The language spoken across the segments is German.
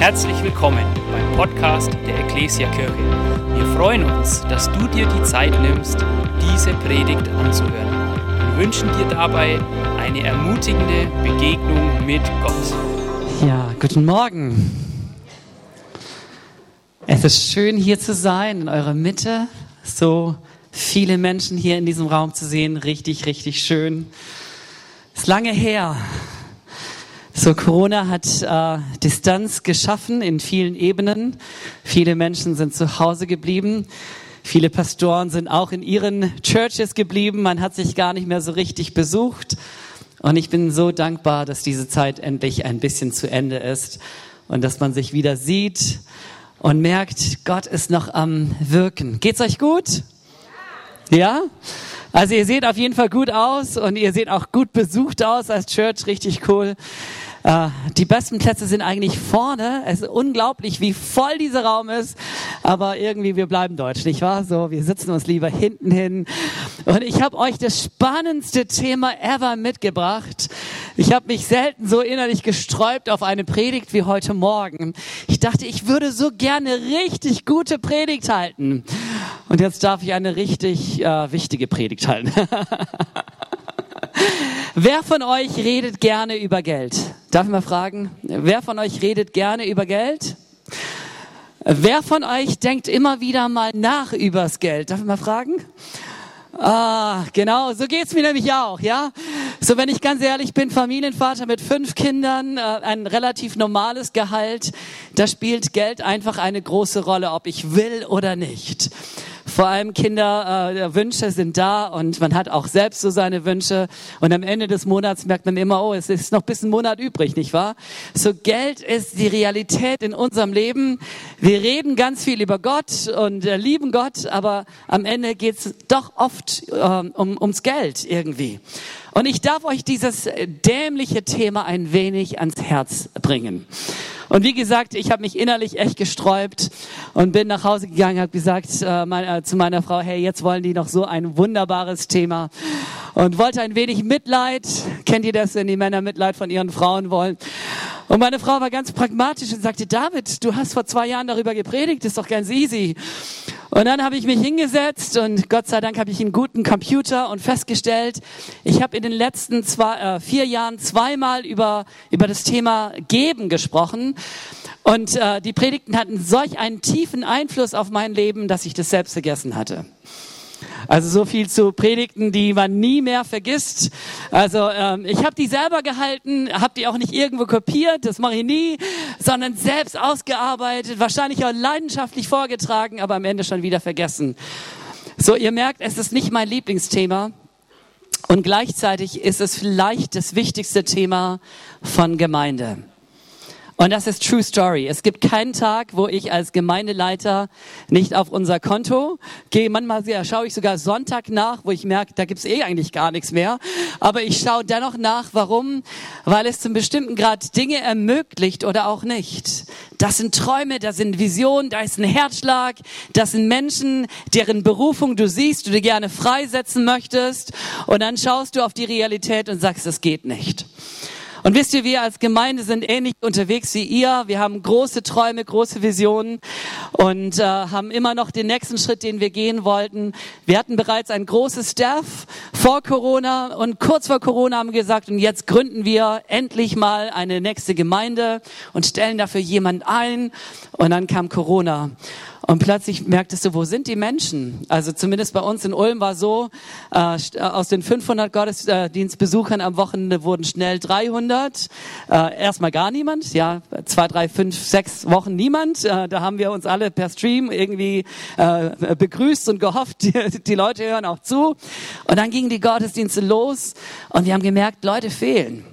Herzlich willkommen beim Podcast der Ecclesia Kirche. Wir freuen uns, dass du dir die Zeit nimmst, diese Predigt anzuhören und wünschen dir dabei eine ermutigende Begegnung mit Gott. Ja, guten Morgen. Es ist schön hier zu sein in eurer Mitte. So viele Menschen hier in diesem Raum zu sehen. Richtig, richtig schön. Ist lange her. So, Corona hat äh, Distanz geschaffen in vielen Ebenen. Viele Menschen sind zu Hause geblieben. Viele Pastoren sind auch in ihren Churches geblieben. Man hat sich gar nicht mehr so richtig besucht. Und ich bin so dankbar, dass diese Zeit endlich ein bisschen zu Ende ist und dass man sich wieder sieht und merkt, Gott ist noch am Wirken. Geht's euch gut? Ja? Also ihr seht auf jeden Fall gut aus und ihr seht auch gut besucht aus als Church, richtig cool. Äh, die besten Plätze sind eigentlich vorne. Es ist unglaublich, wie voll dieser Raum ist. Aber irgendwie, wir bleiben deutsch, nicht wahr? So, wir sitzen uns lieber hinten hin. Und ich habe euch das spannendste Thema ever mitgebracht. Ich habe mich selten so innerlich gesträubt auf eine Predigt wie heute Morgen. Ich dachte, ich würde so gerne richtig gute Predigt halten. Und jetzt darf ich eine richtig äh, wichtige Predigt halten. Wer von euch redet gerne über Geld? Darf ich mal fragen? Wer von euch redet gerne über Geld? Wer von euch denkt immer wieder mal nach übers Geld? Darf ich mal fragen? Ah, genau, so geht's mir nämlich auch, ja. So, wenn ich ganz ehrlich bin, Familienvater mit fünf Kindern, äh, ein relativ normales Gehalt, da spielt Geld einfach eine große Rolle, ob ich will oder nicht. Vor allem Kinderwünsche äh, sind da und man hat auch selbst so seine Wünsche. Und am Ende des Monats merkt man immer, oh, es ist noch bis ein Monat übrig, nicht wahr? So Geld ist die Realität in unserem Leben. Wir reden ganz viel über Gott und äh, lieben Gott, aber am Ende geht's doch oft äh, um, ums Geld irgendwie. Und ich darf euch dieses dämliche Thema ein wenig ans Herz bringen. Und wie gesagt, ich habe mich innerlich echt gesträubt und bin nach Hause gegangen, habe gesagt äh, mein, äh, zu meiner Frau, hey, jetzt wollen die noch so ein wunderbares Thema und wollte ein wenig Mitleid. Kennt ihr das, wenn die Männer Mitleid von ihren Frauen wollen? Und meine Frau war ganz pragmatisch und sagte, David, du hast vor zwei Jahren darüber gepredigt, ist doch ganz easy. Und dann habe ich mich hingesetzt und Gott sei Dank habe ich einen guten Computer und festgestellt, ich habe in den letzten zwei, äh, vier Jahren zweimal über, über das Thema Geben gesprochen. Und äh, die Predigten hatten solch einen tiefen Einfluss auf mein Leben, dass ich das selbst vergessen hatte. Also so viel zu Predigten, die man nie mehr vergisst. Also ähm, ich habe die selber gehalten, habe die auch nicht irgendwo kopiert, das mache ich nie, sondern selbst ausgearbeitet, wahrscheinlich auch leidenschaftlich vorgetragen, aber am Ende schon wieder vergessen. So, ihr merkt, es ist nicht mein Lieblingsthema. Und gleichzeitig ist es vielleicht das wichtigste Thema von Gemeinde. Und das ist True Story. Es gibt keinen Tag, wo ich als Gemeindeleiter nicht auf unser Konto gehe. Manchmal schaue ich sogar Sonntag nach, wo ich merke, da gibt's eh eigentlich gar nichts mehr. Aber ich schaue dennoch nach. Warum? Weil es zum bestimmten Grad Dinge ermöglicht oder auch nicht. Das sind Träume, das sind Visionen, da ist ein Herzschlag, das sind Menschen, deren Berufung du siehst, du dir gerne freisetzen möchtest. Und dann schaust du auf die Realität und sagst, es geht nicht. Und wisst ihr, wir als Gemeinde sind ähnlich unterwegs wie ihr. Wir haben große Träume, große Visionen und äh, haben immer noch den nächsten Schritt, den wir gehen wollten. Wir hatten bereits ein großes Staff vor Corona und kurz vor Corona haben wir gesagt, und jetzt gründen wir endlich mal eine nächste Gemeinde und stellen dafür jemand ein. Und dann kam Corona. Und plötzlich merktest du, wo sind die Menschen? Also zumindest bei uns in Ulm war so, äh, aus den 500 Gottesdienstbesuchern am Wochenende wurden schnell 300. Äh, erstmal gar niemand, ja, zwei, drei, fünf, sechs Wochen niemand. Äh, da haben wir uns alle per Stream irgendwie äh, begrüßt und gehofft, die, die Leute hören auch zu. Und dann gingen die Gottesdienste los und wir haben gemerkt, Leute fehlen.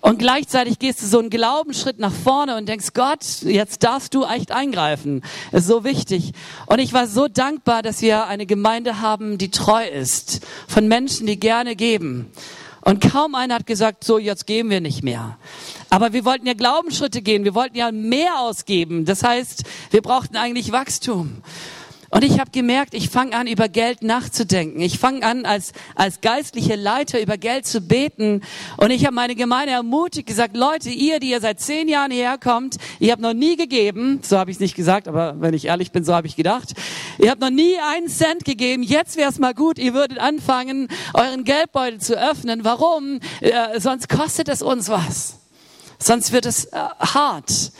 Und gleichzeitig gehst du so einen Glaubensschritt nach vorne und denkst, Gott, jetzt darfst du echt eingreifen. ist so wichtig. Und ich war so dankbar, dass wir eine Gemeinde haben, die treu ist. Von Menschen, die gerne geben. Und kaum einer hat gesagt, so, jetzt geben wir nicht mehr. Aber wir wollten ja Glaubensschritte gehen. Wir wollten ja mehr ausgeben. Das heißt, wir brauchten eigentlich Wachstum. Und ich habe gemerkt, ich fange an, über Geld nachzudenken. Ich fange an, als, als geistliche Leiter über Geld zu beten. Und ich habe meine Gemeinde ermutigt, gesagt, Leute, ihr, die ihr seit zehn Jahren herkommt, ihr habt noch nie gegeben, so habe ich es nicht gesagt, aber wenn ich ehrlich bin, so habe ich gedacht, ihr habt noch nie einen Cent gegeben. Jetzt wäre es mal gut, ihr würdet anfangen, euren Geldbeutel zu öffnen. Warum? Äh, sonst kostet es uns was. Sonst wird es äh, hart.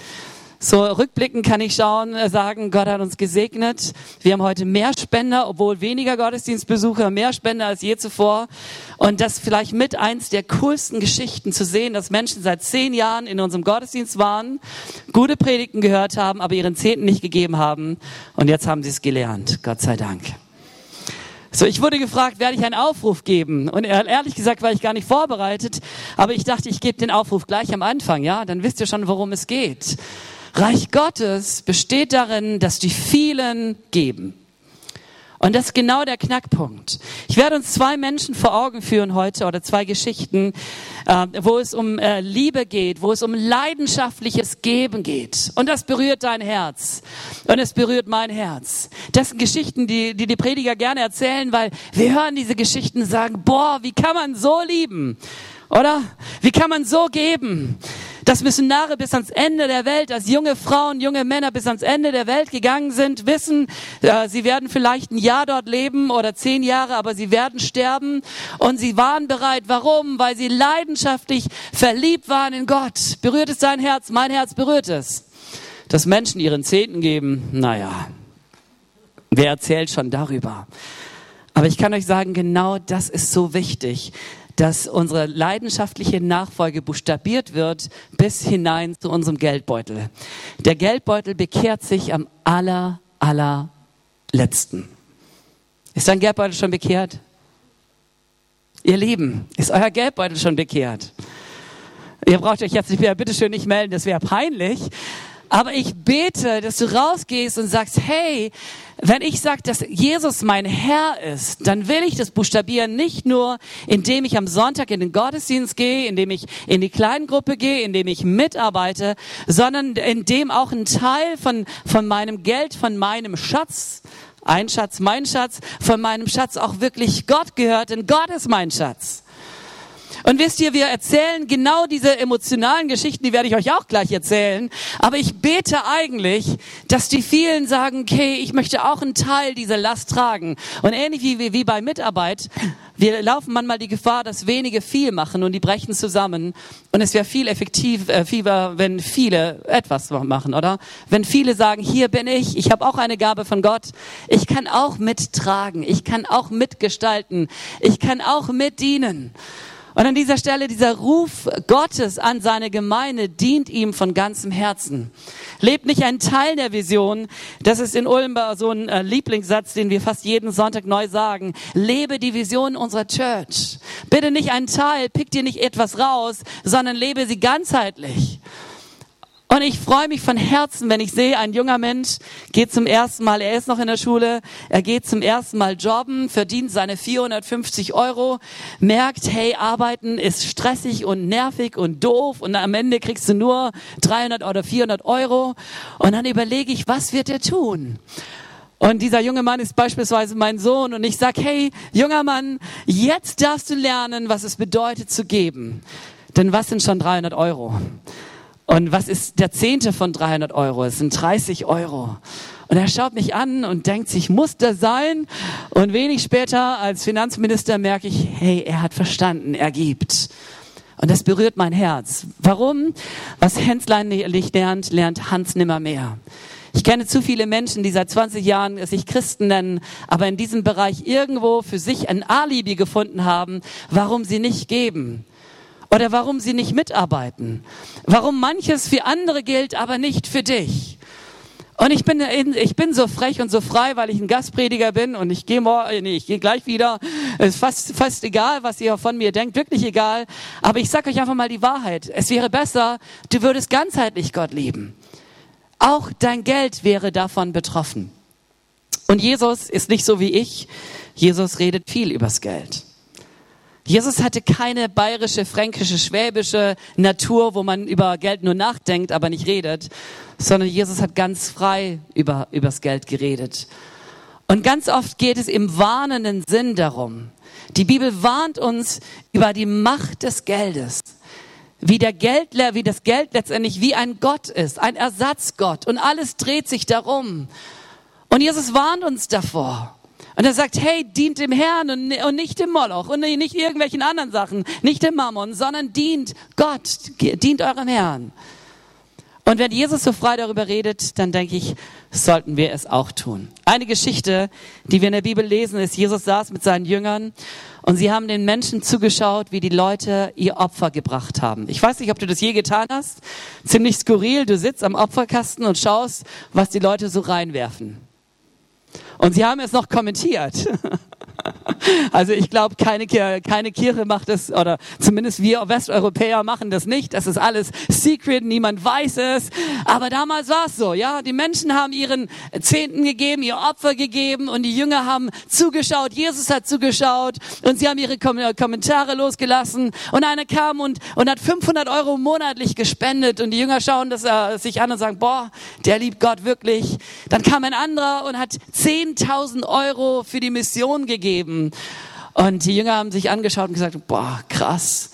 So rückblickend kann ich schauen, äh, sagen, Gott hat uns gesegnet. Wir haben heute mehr Spender, obwohl weniger Gottesdienstbesucher, mehr Spender als je zuvor. Und das vielleicht mit eins der coolsten Geschichten zu sehen, dass Menschen seit zehn Jahren in unserem Gottesdienst waren, gute Predigten gehört haben, aber ihren Zehnten nicht gegeben haben. Und jetzt haben sie es gelernt. Gott sei Dank. So, ich wurde gefragt, werde ich einen Aufruf geben? Und ehrlich gesagt war ich gar nicht vorbereitet, aber ich dachte, ich gebe den Aufruf gleich am Anfang, ja? Dann wisst ihr schon, worum es geht. Reich Gottes besteht darin, dass die vielen geben. Und das ist genau der Knackpunkt. Ich werde uns zwei Menschen vor Augen führen heute oder zwei Geschichten, äh, wo es um äh, Liebe geht, wo es um leidenschaftliches Geben geht. Und das berührt dein Herz. Und es berührt mein Herz. Das sind Geschichten, die, die die Prediger gerne erzählen, weil wir hören diese Geschichten und sagen, boah, wie kann man so lieben? Oder? Wie kann man so geben? Dass Missionare bis ans Ende der Welt, dass junge Frauen, junge Männer bis ans Ende der Welt gegangen sind, wissen, äh, sie werden vielleicht ein Jahr dort leben oder zehn Jahre, aber sie werden sterben. Und sie waren bereit. Warum? Weil sie leidenschaftlich verliebt waren in Gott. Berührt es dein Herz? Mein Herz berührt es. Dass Menschen ihren Zehnten geben, naja, wer erzählt schon darüber? Aber ich kann euch sagen, genau das ist so wichtig, dass unsere leidenschaftliche Nachfolge buchstabiert wird bis hinein zu unserem Geldbeutel. Der Geldbeutel bekehrt sich am aller, allerletzten. Ist dein Geldbeutel schon bekehrt? Ihr Lieben, ist euer Geldbeutel schon bekehrt? Ihr braucht euch jetzt nicht mehr, bitteschön nicht melden, das wäre peinlich. Aber ich bete, dass du rausgehst und sagst, hey, wenn ich sage, dass Jesus mein Herr ist, dann will ich das buchstabieren nicht nur, indem ich am Sonntag in den Gottesdienst gehe, indem ich in die Kleingruppe gehe, indem ich mitarbeite, sondern indem auch ein Teil von, von meinem Geld, von meinem Schatz, ein Schatz, mein Schatz, von meinem Schatz auch wirklich Gott gehört, denn Gott ist mein Schatz. Und wisst ihr, wir erzählen genau diese emotionalen Geschichten, die werde ich euch auch gleich erzählen. Aber ich bete eigentlich, dass die vielen sagen, okay, ich möchte auch einen Teil dieser Last tragen. Und ähnlich wie, wie bei Mitarbeit, wir laufen manchmal die Gefahr, dass wenige viel machen und die brechen zusammen. Und es wäre viel effektiver, äh, wenn viele etwas machen, oder? Wenn viele sagen, hier bin ich, ich habe auch eine Gabe von Gott, ich kann auch mittragen, ich kann auch mitgestalten, ich kann auch mitdienen. Und an dieser Stelle, dieser Ruf Gottes an seine Gemeinde dient ihm von ganzem Herzen. Lebt nicht ein Teil der Vision. Das ist in Ulm so ein äh, Lieblingssatz, den wir fast jeden Sonntag neu sagen. Lebe die Vision unserer Church. Bitte nicht ein Teil, pick dir nicht etwas raus, sondern lebe sie ganzheitlich. Und ich freue mich von Herzen, wenn ich sehe, ein junger Mensch geht zum ersten Mal, er ist noch in der Schule, er geht zum ersten Mal jobben, verdient seine 450 Euro, merkt, hey, arbeiten ist stressig und nervig und doof und am Ende kriegst du nur 300 oder 400 Euro. Und dann überlege ich, was wird er tun? Und dieser junge Mann ist beispielsweise mein Sohn und ich sag, hey, junger Mann, jetzt darfst du lernen, was es bedeutet zu geben. Denn was sind schon 300 Euro? Und was ist der Zehnte von 300 Euro? Es sind 30 Euro. Und er schaut mich an und denkt sich, muss das sein? Und wenig später als Finanzminister merke ich, hey, er hat verstanden, er gibt. Und das berührt mein Herz. Warum? Was Henslein nicht lernt, lernt Hans nimmer mehr. Ich kenne zu viele Menschen, die seit 20 Jahren sich Christen nennen, aber in diesem Bereich irgendwo für sich ein Alibi gefunden haben, warum sie nicht geben oder warum sie nicht mitarbeiten. Warum manches für andere gilt, aber nicht für dich. Und ich bin, ich bin so frech und so frei, weil ich ein Gastprediger bin und ich gehe morgen, nee, ich gehe gleich wieder. Es ist fast, fast egal, was ihr von mir denkt, wirklich egal. Aber ich sage euch einfach mal die Wahrheit. Es wäre besser, du würdest ganzheitlich Gott lieben. Auch dein Geld wäre davon betroffen. Und Jesus ist nicht so wie ich. Jesus redet viel übers Geld. Jesus hatte keine bayerische, fränkische, schwäbische Natur, wo man über Geld nur nachdenkt, aber nicht redet, sondern Jesus hat ganz frei über übers Geld geredet. Und ganz oft geht es im warnenden Sinn darum. Die Bibel warnt uns über die Macht des Geldes. Wie der Geld, wie das Geld letztendlich wie ein Gott ist, ein Ersatzgott. Und alles dreht sich darum. Und Jesus warnt uns davor. Und er sagt, hey, dient dem Herrn und, und nicht dem Moloch und nicht irgendwelchen anderen Sachen, nicht dem Mammon, sondern dient Gott, dient eurem Herrn. Und wenn Jesus so frei darüber redet, dann denke ich, sollten wir es auch tun. Eine Geschichte, die wir in der Bibel lesen, ist, Jesus saß mit seinen Jüngern und sie haben den Menschen zugeschaut, wie die Leute ihr Opfer gebracht haben. Ich weiß nicht, ob du das je getan hast. Ziemlich skurril. Du sitzt am Opferkasten und schaust, was die Leute so reinwerfen. Und sie haben es noch kommentiert. Also ich glaube, keine, keine Kirche macht das, oder zumindest wir Westeuropäer machen das nicht. Das ist alles secret, niemand weiß es. Aber damals war es so, ja. Die Menschen haben ihren Zehnten gegeben, ihr Opfer gegeben und die Jünger haben zugeschaut. Jesus hat zugeschaut und sie haben ihre Kommentare losgelassen. Und einer kam und, und hat 500 Euro monatlich gespendet und die Jünger schauen das äh, sich an und sagen, boah, der liebt Gott wirklich. Dann kam ein anderer und hat 10.000 Euro für die Mission gegeben. Und die Jünger haben sich angeschaut und gesagt, boah, krass.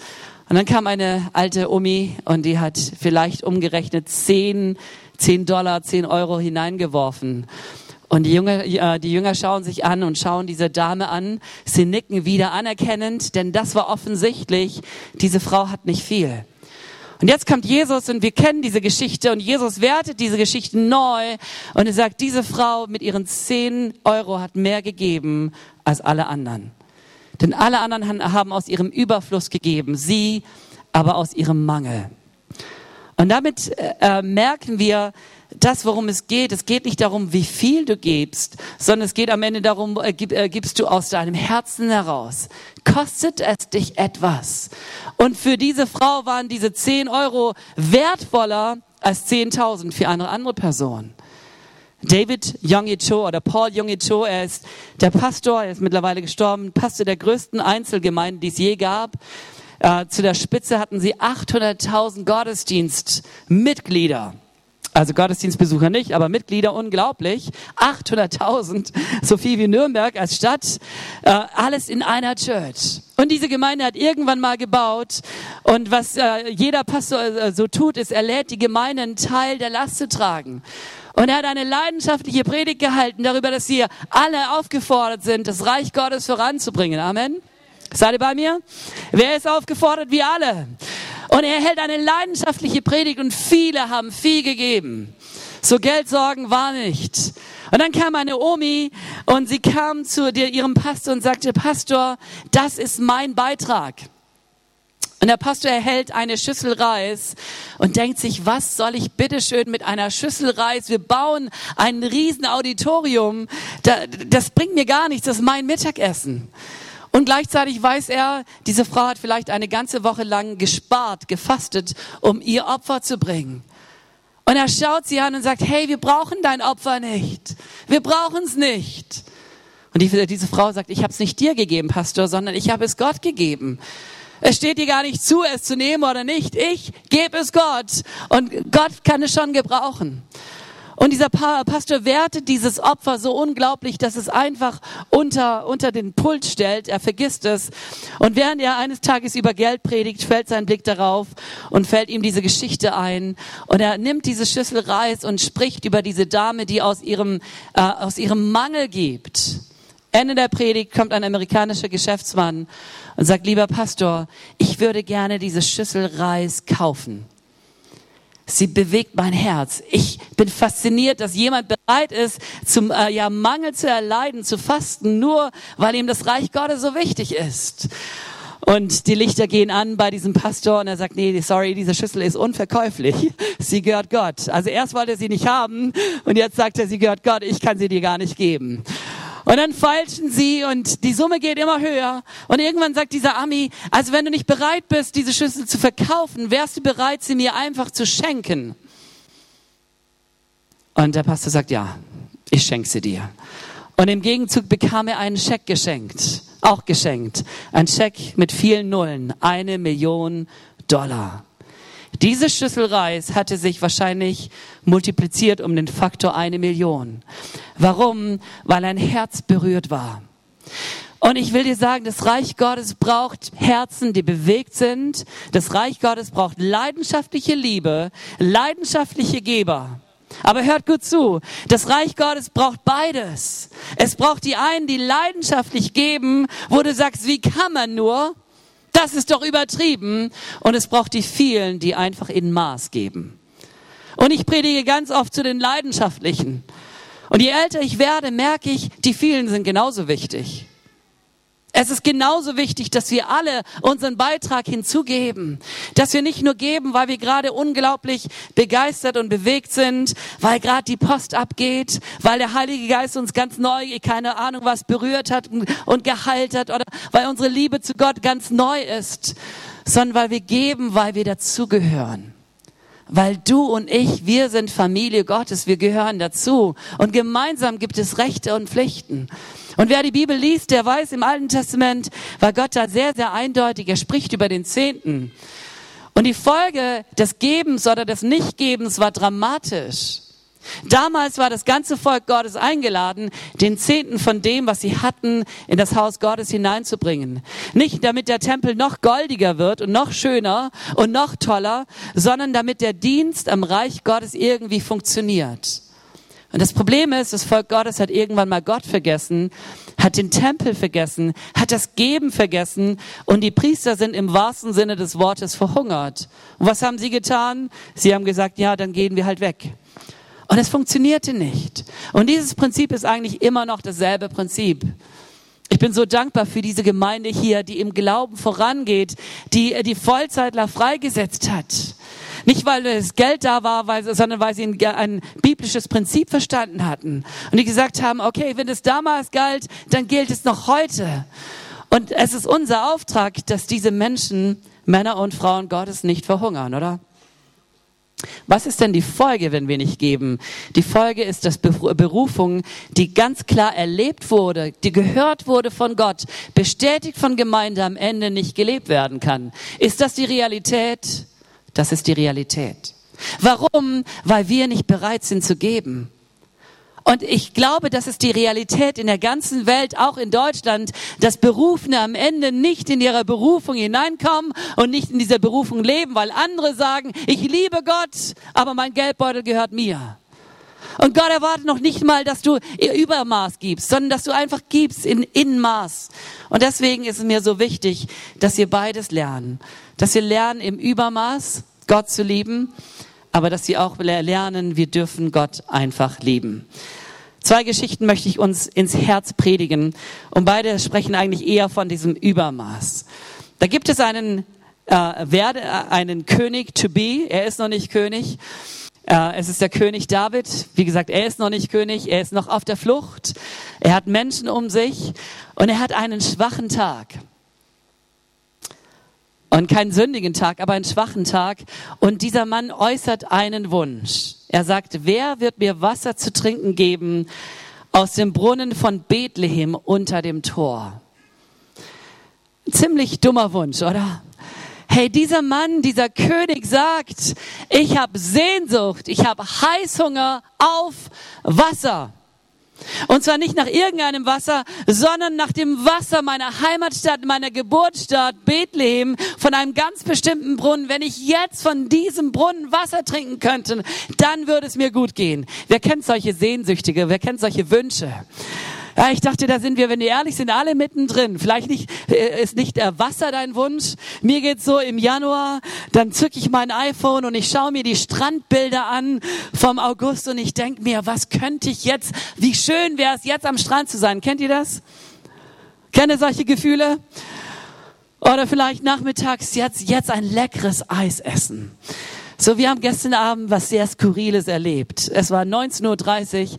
Und dann kam eine alte Omi und die hat vielleicht umgerechnet 10, 10 Dollar, 10 Euro hineingeworfen. Und die Jünger, äh, die Jünger schauen sich an und schauen diese Dame an. Sie nicken wieder anerkennend, denn das war offensichtlich, diese Frau hat nicht viel. Und jetzt kommt Jesus und wir kennen diese Geschichte und Jesus wertet diese Geschichte neu und er sagt, diese Frau mit ihren 10 Euro hat mehr gegeben als alle anderen. Denn alle anderen haben aus ihrem Überfluss gegeben, sie aber aus ihrem Mangel. Und damit äh, merken wir, das, worum es geht, es geht nicht darum, wie viel du gibst, sondern es geht am Ende darum, äh, gib, äh, gibst du aus deinem Herzen heraus. Kostet es dich etwas? Und für diese Frau waren diese 10 Euro wertvoller als 10.000 für eine andere Person. David Yonggi Cho oder Paul Yonggi Cho, er ist der Pastor, er ist mittlerweile gestorben, Pastor der größten Einzelgemeinde, die es je gab. Äh, zu der Spitze hatten sie 800.000 Gottesdienstmitglieder. Also Gottesdienstbesucher nicht, aber Mitglieder unglaublich. 800.000, so viel wie Nürnberg als Stadt. Äh, alles in einer Church. Und diese Gemeinde hat irgendwann mal gebaut. Und was äh, jeder Pastor äh, so tut, ist, er lädt die Gemeinde einen Teil der Last zu tragen. Und er hat eine leidenschaftliche Predigt gehalten darüber, dass wir alle aufgefordert sind, das Reich Gottes voranzubringen. Amen. Seid ihr bei mir? Wer ist aufgefordert? Wir alle. Und er hält eine leidenschaftliche Predigt und viele haben viel gegeben. So Geldsorgen war nicht. Und dann kam eine Omi und sie kam zu ihrem Pastor und sagte, Pastor, das ist mein Beitrag. Und der Pastor erhält eine Schüssel Reis und denkt sich, was soll ich bitteschön mit einer Schüssel Reis? Wir bauen ein riesen Auditorium. Das bringt mir gar nichts, das ist mein Mittagessen. Und gleichzeitig weiß er, diese Frau hat vielleicht eine ganze Woche lang gespart, gefastet, um ihr Opfer zu bringen. Und er schaut sie an und sagt, hey, wir brauchen dein Opfer nicht. Wir brauchen es nicht. Und die, diese Frau sagt, ich habe es nicht dir gegeben, Pastor, sondern ich habe es Gott gegeben. Es steht dir gar nicht zu, es zu nehmen oder nicht. Ich gebe es Gott. Und Gott kann es schon gebrauchen. Und dieser Pastor wertet dieses Opfer so unglaublich, dass es einfach unter, unter den Pult stellt. Er vergisst es. Und während er eines Tages über Geld predigt, fällt sein Blick darauf und fällt ihm diese Geschichte ein. Und er nimmt diese Schüssel Reis und spricht über diese Dame, die aus ihrem, äh, aus ihrem Mangel gibt. Ende der Predigt kommt ein amerikanischer Geschäftsmann und sagt, lieber Pastor, ich würde gerne diese Schüssel Reis kaufen. Sie bewegt mein Herz. Ich bin fasziniert, dass jemand bereit ist, zum äh, ja, Mangel zu erleiden, zu fasten, nur weil ihm das Reich Gottes so wichtig ist. Und die Lichter gehen an bei diesem Pastor und er sagt, nee, sorry, diese Schüssel ist unverkäuflich. Sie gehört Gott. Also erst wollte er sie nicht haben und jetzt sagt er, sie gehört Gott, ich kann sie dir gar nicht geben. Und dann feilschen sie und die Summe geht immer höher. Und irgendwann sagt dieser Ami, also wenn du nicht bereit bist, diese Schüssel zu verkaufen, wärst du bereit, sie mir einfach zu schenken? Und der Pastor sagt, ja, ich schenke sie dir. Und im Gegenzug bekam er einen Scheck geschenkt, auch geschenkt. Ein Scheck mit vielen Nullen, eine Million Dollar. Diese Schüssel Reis hatte sich wahrscheinlich multipliziert um den Faktor eine Million. Warum? Weil ein Herz berührt war. Und ich will dir sagen, das Reich Gottes braucht Herzen, die bewegt sind. Das Reich Gottes braucht leidenschaftliche Liebe, leidenschaftliche Geber. Aber hört gut zu, das Reich Gottes braucht beides. Es braucht die einen, die leidenschaftlich geben, wo du sagst, wie kann man nur? Das ist doch übertrieben. Und es braucht die vielen, die einfach in Maß geben. Und ich predige ganz oft zu den Leidenschaftlichen. Und je älter ich werde, merke ich, die vielen sind genauso wichtig. Es ist genauso wichtig, dass wir alle unseren Beitrag hinzugeben. Dass wir nicht nur geben, weil wir gerade unglaublich begeistert und bewegt sind, weil gerade die Post abgeht, weil der Heilige Geist uns ganz neu, keine Ahnung was, berührt hat und geheilt hat oder weil unsere Liebe zu Gott ganz neu ist, sondern weil wir geben, weil wir dazugehören. Weil du und ich, wir sind Familie Gottes, wir gehören dazu. Und gemeinsam gibt es Rechte und Pflichten. Und wer die Bibel liest, der weiß, im Alten Testament war Gott da sehr, sehr eindeutig. Er spricht über den Zehnten. Und die Folge des Gebens oder des Nichtgebens war dramatisch. Damals war das ganze Volk Gottes eingeladen, den Zehnten von dem, was sie hatten, in das Haus Gottes hineinzubringen. Nicht damit der Tempel noch goldiger wird und noch schöner und noch toller, sondern damit der Dienst am Reich Gottes irgendwie funktioniert. Und das Problem ist, das Volk Gottes hat irgendwann mal Gott vergessen, hat den Tempel vergessen, hat das Geben vergessen und die Priester sind im wahrsten Sinne des Wortes verhungert. Und was haben sie getan? Sie haben gesagt, ja, dann gehen wir halt weg. Und es funktionierte nicht. Und dieses Prinzip ist eigentlich immer noch dasselbe Prinzip. Ich bin so dankbar für diese Gemeinde hier, die im Glauben vorangeht, die die Vollzeitler freigesetzt hat. Nicht, weil das Geld da war, sondern weil sie ein biblisches Prinzip verstanden hatten. Und die gesagt haben, okay, wenn es damals galt, dann gilt es noch heute. Und es ist unser Auftrag, dass diese Menschen, Männer und Frauen Gottes, nicht verhungern, oder? Was ist denn die Folge, wenn wir nicht geben? Die Folge ist, dass Berufung, die ganz klar erlebt wurde, die gehört wurde von Gott, bestätigt von Gemeinde, am Ende nicht gelebt werden kann. Ist das die Realität? Das ist die Realität. Warum? Weil wir nicht bereit sind zu geben. Und ich glaube, das ist die Realität in der ganzen Welt, auch in Deutschland, dass Berufene am Ende nicht in ihre Berufung hineinkommen und nicht in dieser Berufung leben, weil andere sagen, ich liebe Gott, aber mein Geldbeutel gehört mir. Und Gott erwartet noch nicht mal, dass du Übermaß gibst, sondern dass du einfach gibst in Inmaß. Und deswegen ist es mir so wichtig, dass wir beides lernen. Dass wir lernen im Übermaß Gott zu lieben, aber dass wir auch lernen, wir dürfen Gott einfach lieben. Zwei Geschichten möchte ich uns ins Herz predigen und beide sprechen eigentlich eher von diesem Übermaß. Da gibt es einen, äh, werde, äh, einen König to be, er ist noch nicht König, äh, es ist der König David. Wie gesagt, er ist noch nicht König, er ist noch auf der Flucht. Er hat Menschen um sich und er hat einen schwachen Tag. Und keinen sündigen Tag, aber einen schwachen Tag. Und dieser Mann äußert einen Wunsch. Er sagt, wer wird mir Wasser zu trinken geben aus dem Brunnen von Bethlehem unter dem Tor? Ziemlich dummer Wunsch, oder? Hey, dieser Mann, dieser König sagt, ich habe Sehnsucht, ich habe Heißhunger auf Wasser. Und zwar nicht nach irgendeinem Wasser, sondern nach dem Wasser meiner Heimatstadt, meiner Geburtsstadt Bethlehem, von einem ganz bestimmten Brunnen. Wenn ich jetzt von diesem Brunnen Wasser trinken könnte, dann würde es mir gut gehen. Wer kennt solche Sehnsüchtige? Wer kennt solche Wünsche? Ja, ich dachte, da sind wir, wenn wir ehrlich sind, alle mittendrin. Vielleicht nicht, äh, ist nicht der Wasser dein Wunsch. Mir geht's so im Januar, dann zücke ich mein iPhone und ich schaue mir die Strandbilder an vom August und ich denke mir, was könnte ich jetzt, wie schön wäre es jetzt am Strand zu sein. Kennt ihr das? Kennt ihr solche Gefühle? Oder vielleicht nachmittags jetzt, jetzt ein leckeres Eis essen. So, wir haben gestern Abend was sehr Skurriles erlebt. Es war 19.30 Uhr.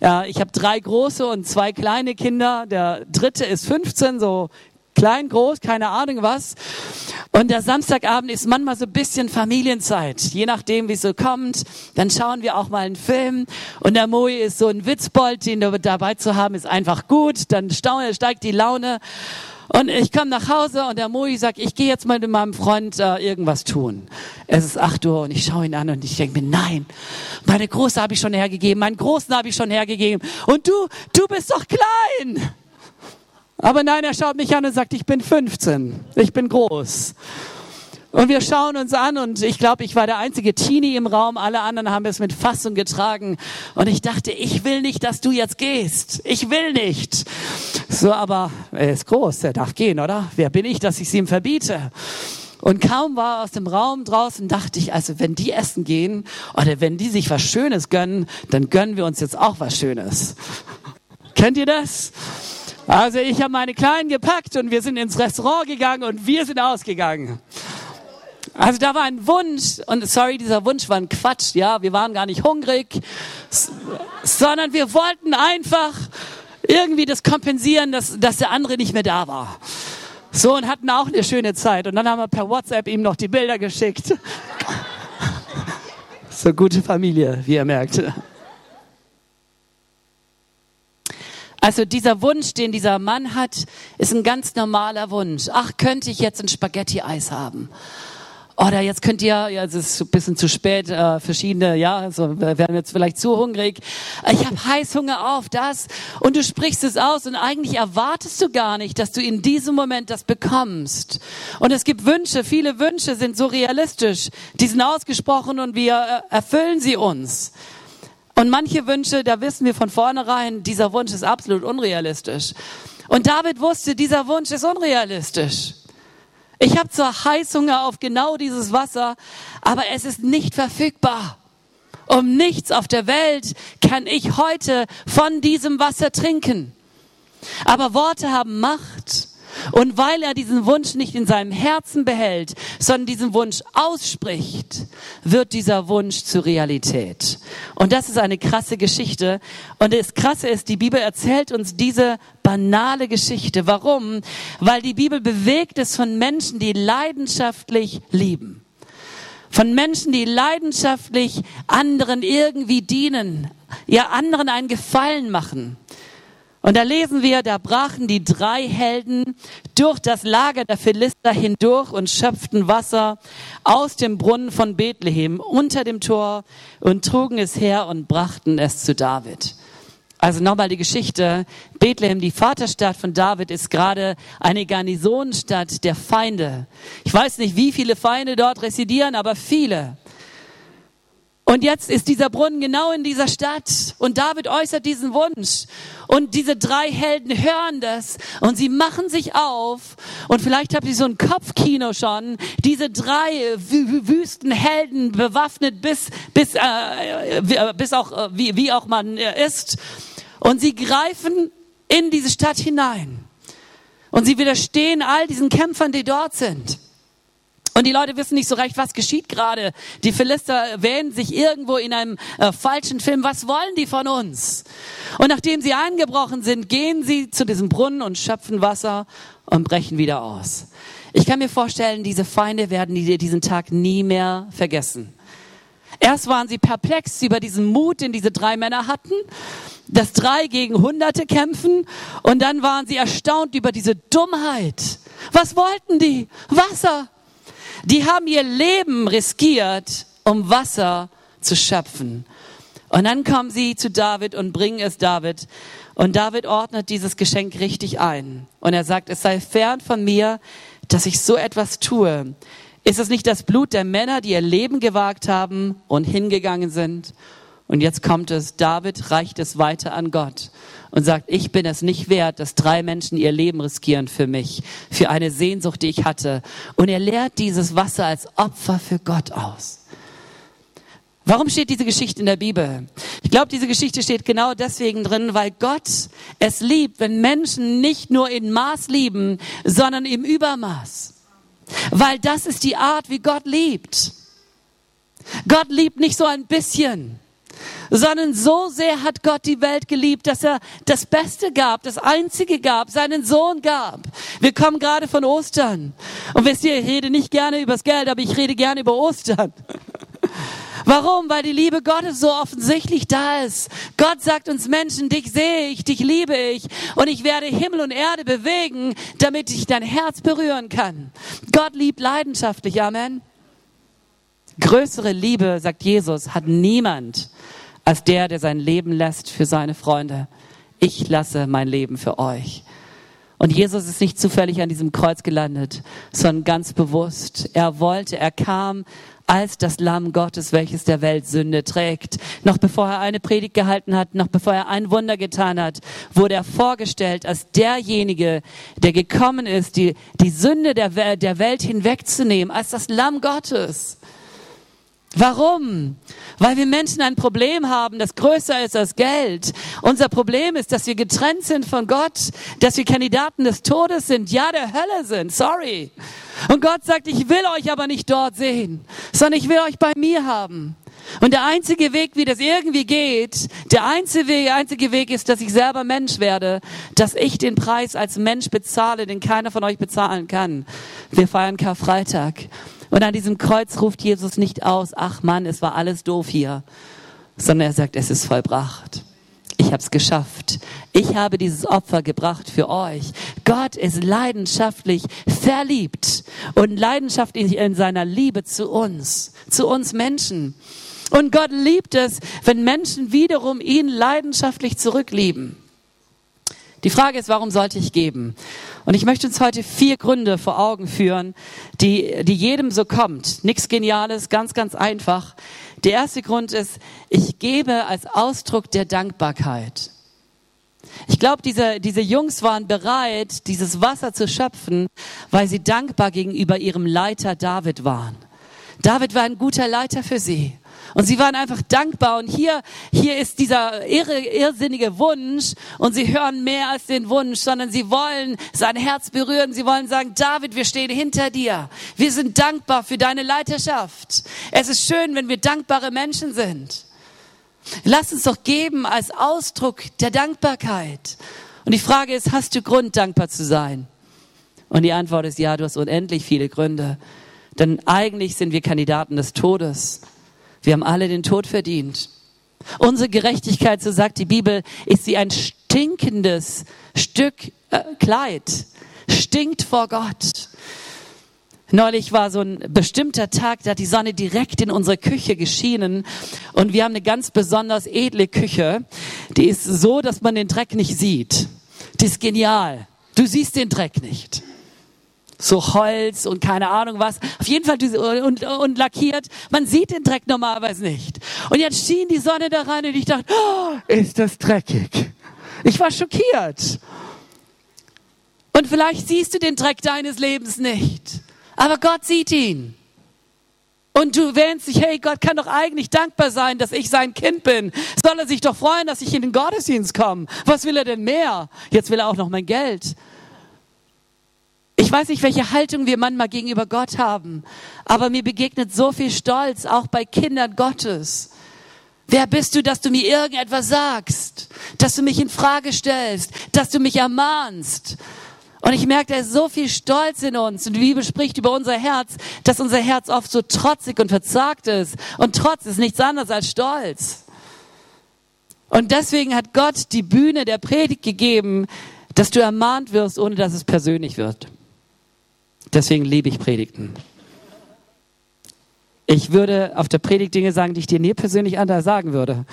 Ja, ich habe drei große und zwei kleine Kinder. Der dritte ist 15, so klein, groß, keine Ahnung was. Und der Samstagabend ist manchmal so ein bisschen Familienzeit, je nachdem, wie es so kommt. Dann schauen wir auch mal einen Film. Und der Moe ist so ein Witzbold, den dabei zu haben, ist einfach gut. Dann steigt die Laune. Und ich komme nach Hause und der Moi sagt, ich gehe jetzt mal mit meinem Freund äh, irgendwas tun. Es ist 8 Uhr und ich schaue ihn an und ich denke mir, nein, meine Große habe ich schon hergegeben, meinen Großen habe ich schon hergegeben. Und du, du bist doch klein. Aber nein, er schaut mich an und sagt, ich bin 15, ich bin groß. Und wir schauen uns an und ich glaube, ich war der einzige Teenie im Raum. Alle anderen haben es mit Fassung getragen. Und ich dachte, ich will nicht, dass du jetzt gehst. Ich will nicht. So, aber er ist groß, er darf gehen, oder? Wer bin ich, dass ich es ihm verbiete? Und kaum war er aus dem Raum draußen, dachte ich, also wenn die essen gehen oder wenn die sich was Schönes gönnen, dann gönnen wir uns jetzt auch was Schönes. Kennt ihr das? Also ich habe meine Kleinen gepackt und wir sind ins Restaurant gegangen und wir sind ausgegangen. Also da war ein Wunsch und sorry, dieser Wunsch war ein Quatsch, ja, wir waren gar nicht hungrig, sondern wir wollten einfach irgendwie das kompensieren, dass, dass der andere nicht mehr da war. So und hatten auch eine schöne Zeit und dann haben wir per WhatsApp ihm noch die Bilder geschickt. So gute Familie, wie ihr merkt. Also dieser Wunsch, den dieser Mann hat, ist ein ganz normaler Wunsch. Ach, könnte ich jetzt ein Spaghetti-Eis haben? Oder jetzt könnt ihr, ja, es ist ein bisschen zu spät, äh, verschiedene, ja, also wir werden jetzt vielleicht zu hungrig. Ich habe Heißhunger auf das und du sprichst es aus und eigentlich erwartest du gar nicht, dass du in diesem Moment das bekommst. Und es gibt Wünsche, viele Wünsche sind so realistisch, die sind ausgesprochen und wir äh, erfüllen sie uns. Und manche Wünsche, da wissen wir von vornherein, dieser Wunsch ist absolut unrealistisch. Und David wusste, dieser Wunsch ist unrealistisch. Ich habe zwar Heißhunger auf genau dieses Wasser, aber es ist nicht verfügbar. Um nichts auf der Welt kann ich heute von diesem Wasser trinken. Aber Worte haben Macht. Und weil er diesen Wunsch nicht in seinem Herzen behält, sondern diesen Wunsch ausspricht, wird dieser Wunsch zur Realität. Und das ist eine krasse Geschichte. Und das Krasse ist, die Bibel erzählt uns diese banale Geschichte. Warum? Weil die Bibel bewegt es von Menschen, die leidenschaftlich lieben. Von Menschen, die leidenschaftlich anderen irgendwie dienen, ja anderen einen Gefallen machen. Und da lesen wir, da brachen die drei Helden durch das Lager der Philister hindurch und schöpften Wasser aus dem Brunnen von Bethlehem unter dem Tor und trugen es her und brachten es zu David. Also nochmal die Geschichte. Bethlehem, die Vaterstadt von David, ist gerade eine Garnisonenstadt der Feinde. Ich weiß nicht, wie viele Feinde dort residieren, aber viele. Und jetzt ist dieser Brunnen genau in dieser Stadt. Und David äußert diesen Wunsch. Und diese drei Helden hören das. Und sie machen sich auf. Und vielleicht habt ihr so ein Kopfkino schon, diese drei wüsten Helden bewaffnet bis, bis, äh, bis auch, äh, wie, wie auch man ist. Und sie greifen in diese Stadt hinein. Und sie widerstehen all diesen Kämpfern, die dort sind. Und die Leute wissen nicht so recht, was geschieht gerade. Die Philister wähnen sich irgendwo in einem äh, falschen Film. Was wollen die von uns? Und nachdem sie eingebrochen sind, gehen sie zu diesem Brunnen und schöpfen Wasser und brechen wieder aus. Ich kann mir vorstellen, diese Feinde werden diesen Tag nie mehr vergessen. Erst waren sie perplex über diesen Mut, den diese drei Männer hatten, dass drei gegen Hunderte kämpfen, und dann waren sie erstaunt über diese Dummheit. Was wollten die? Wasser. Die haben ihr Leben riskiert, um Wasser zu schöpfen. Und dann kommen sie zu David und bringen es David. Und David ordnet dieses Geschenk richtig ein. Und er sagt, es sei fern von mir, dass ich so etwas tue. Ist es nicht das Blut der Männer, die ihr Leben gewagt haben und hingegangen sind? Und jetzt kommt es, David reicht es weiter an Gott und sagt, ich bin es nicht wert, dass drei Menschen ihr Leben riskieren für mich, für eine Sehnsucht, die ich hatte. Und er lehrt dieses Wasser als Opfer für Gott aus. Warum steht diese Geschichte in der Bibel? Ich glaube, diese Geschichte steht genau deswegen drin, weil Gott es liebt, wenn Menschen nicht nur in Maß lieben, sondern im Übermaß. Weil das ist die Art, wie Gott liebt. Gott liebt nicht so ein bisschen sondern so sehr hat Gott die Welt geliebt, dass er das Beste gab, das Einzige gab, seinen Sohn gab. Wir kommen gerade von Ostern. Und wisst ihr, ich rede nicht gerne übers Geld, aber ich rede gerne über Ostern. Warum? Weil die Liebe Gottes so offensichtlich da ist. Gott sagt uns Menschen, dich sehe ich, dich liebe ich und ich werde Himmel und Erde bewegen, damit ich dein Herz berühren kann. Gott liebt leidenschaftlich. Amen. Größere Liebe, sagt Jesus, hat niemand als der, der sein Leben lässt für seine Freunde. Ich lasse mein Leben für euch. Und Jesus ist nicht zufällig an diesem Kreuz gelandet, sondern ganz bewusst. Er wollte, er kam als das Lamm Gottes, welches der Welt Sünde trägt. Noch bevor er eine Predigt gehalten hat, noch bevor er ein Wunder getan hat, wurde er vorgestellt als derjenige, der gekommen ist, die, die Sünde der, der Welt hinwegzunehmen, als das Lamm Gottes. Warum? Weil wir Menschen ein Problem haben, das größer ist als Geld. Unser Problem ist, dass wir getrennt sind von Gott, dass wir Kandidaten des Todes sind, ja der Hölle sind. Sorry. Und Gott sagt, ich will euch aber nicht dort sehen, sondern ich will euch bei mir haben. Und der einzige Weg, wie das irgendwie geht, der einzige Weg, einzige Weg ist, dass ich selber Mensch werde, dass ich den Preis als Mensch bezahle, den keiner von euch bezahlen kann. Wir feiern Karfreitag. Und an diesem Kreuz ruft Jesus nicht aus, ach Mann, es war alles doof hier, sondern er sagt, es ist vollbracht. Ich habe es geschafft. Ich habe dieses Opfer gebracht für euch. Gott ist leidenschaftlich verliebt und leidenschaftlich in seiner Liebe zu uns, zu uns Menschen. Und Gott liebt es, wenn Menschen wiederum ihn leidenschaftlich zurücklieben. Die Frage ist, warum sollte ich geben? Und ich möchte uns heute vier Gründe vor Augen führen, die, die jedem so kommt. Nichts Geniales, ganz, ganz einfach. Der erste Grund ist, ich gebe als Ausdruck der Dankbarkeit. Ich glaube, diese, diese Jungs waren bereit, dieses Wasser zu schöpfen, weil sie dankbar gegenüber ihrem Leiter David waren. David war ein guter Leiter für sie. Und sie waren einfach dankbar. Und hier, hier ist dieser irre, irrsinnige Wunsch. Und sie hören mehr als den Wunsch, sondern sie wollen sein Herz berühren. Sie wollen sagen, David, wir stehen hinter dir. Wir sind dankbar für deine Leiterschaft. Es ist schön, wenn wir dankbare Menschen sind. Lass uns doch geben als Ausdruck der Dankbarkeit. Und die Frage ist, hast du Grund, dankbar zu sein? Und die Antwort ist ja, du hast unendlich viele Gründe. Denn eigentlich sind wir Kandidaten des Todes. Wir haben alle den Tod verdient. Unsere Gerechtigkeit, so sagt die Bibel, ist wie ein stinkendes Stück äh, Kleid. Stinkt vor Gott. Neulich war so ein bestimmter Tag, da hat die Sonne direkt in unsere Küche geschienen und wir haben eine ganz besonders edle Küche. Die ist so, dass man den Dreck nicht sieht. Die ist genial. Du siehst den Dreck nicht so Holz und keine Ahnung was. Auf jeden Fall und, und lackiert. Man sieht den Dreck normalerweise nicht. Und jetzt schien die Sonne da rein und ich dachte, oh, ist das dreckig. Ich war schockiert. Und vielleicht siehst du den Dreck deines Lebens nicht. Aber Gott sieht ihn. Und du wähnst dich, hey, Gott kann doch eigentlich dankbar sein, dass ich sein Kind bin. Soll er sich doch freuen, dass ich in den Gottesdienst komme. Was will er denn mehr? Jetzt will er auch noch mein Geld. Ich weiß nicht, welche Haltung wir manchmal gegenüber Gott haben, aber mir begegnet so viel Stolz, auch bei Kindern Gottes. Wer bist du, dass du mir irgendetwas sagst, dass du mich in Frage stellst, dass du mich ermahnst? Und ich merke, da ist so viel Stolz in uns. Und die Bibel spricht über unser Herz, dass unser Herz oft so trotzig und verzagt ist. Und Trotz ist nichts anderes als Stolz. Und deswegen hat Gott die Bühne der Predigt gegeben, dass du ermahnt wirst, ohne dass es persönlich wird. Deswegen liebe ich Predigten. Ich würde auf der Predigt Dinge sagen, die ich dir nie persönlich anders sagen würde.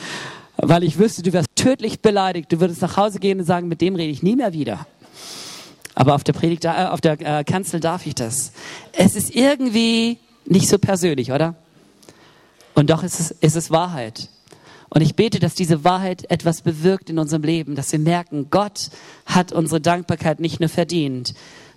Weil ich wüsste, du wärst tödlich beleidigt. Du würdest nach Hause gehen und sagen, mit dem rede ich nie mehr wieder. Aber auf der Predigt, äh, auf der äh, Kanzel darf ich das. Es ist irgendwie nicht so persönlich, oder? Und doch ist es, ist es Wahrheit. Und ich bete, dass diese Wahrheit etwas bewirkt in unserem Leben, dass wir merken, Gott hat unsere Dankbarkeit nicht nur verdient,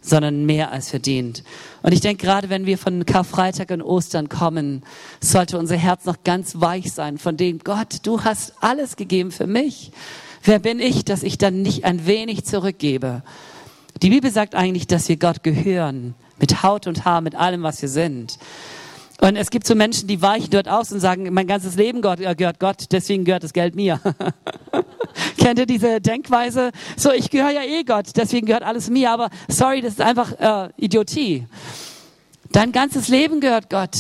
sondern mehr als verdient. Und ich denke, gerade wenn wir von Karfreitag und Ostern kommen, sollte unser Herz noch ganz weich sein von dem, Gott, du hast alles gegeben für mich. Wer bin ich, dass ich dann nicht ein wenig zurückgebe? Die Bibel sagt eigentlich, dass wir Gott gehören, mit Haut und Haar, mit allem, was wir sind. Und es gibt so Menschen, die weichen dort aus und sagen, mein ganzes Leben äh, gehört Gott, deswegen gehört das Geld mir. Kennt ihr diese Denkweise? So, ich gehöre ja eh Gott, deswegen gehört alles mir, aber sorry, das ist einfach äh, Idiotie. Dein ganzes Leben gehört Gott.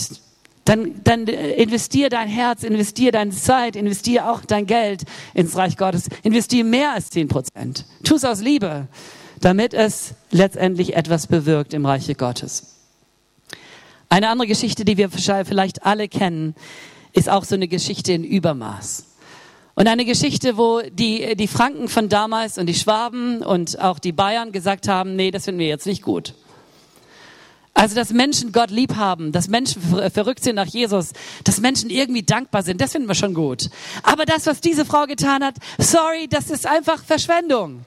dann, dann investier dein Herz, investier deine Zeit, investier auch dein Geld ins Reich Gottes. Investier mehr als 10 Prozent. Tu es aus Liebe, damit es letztendlich etwas bewirkt im Reiche Gottes. Eine andere Geschichte, die wir vielleicht alle kennen, ist auch so eine Geschichte in Übermaß. Und eine Geschichte, wo die, die Franken von damals und die Schwaben und auch die Bayern gesagt haben, nee, das finden wir jetzt nicht gut. Also, dass Menschen Gott lieb haben, dass Menschen verrückt sind nach Jesus, dass Menschen irgendwie dankbar sind, das finden wir schon gut. Aber das, was diese Frau getan hat, sorry, das ist einfach Verschwendung.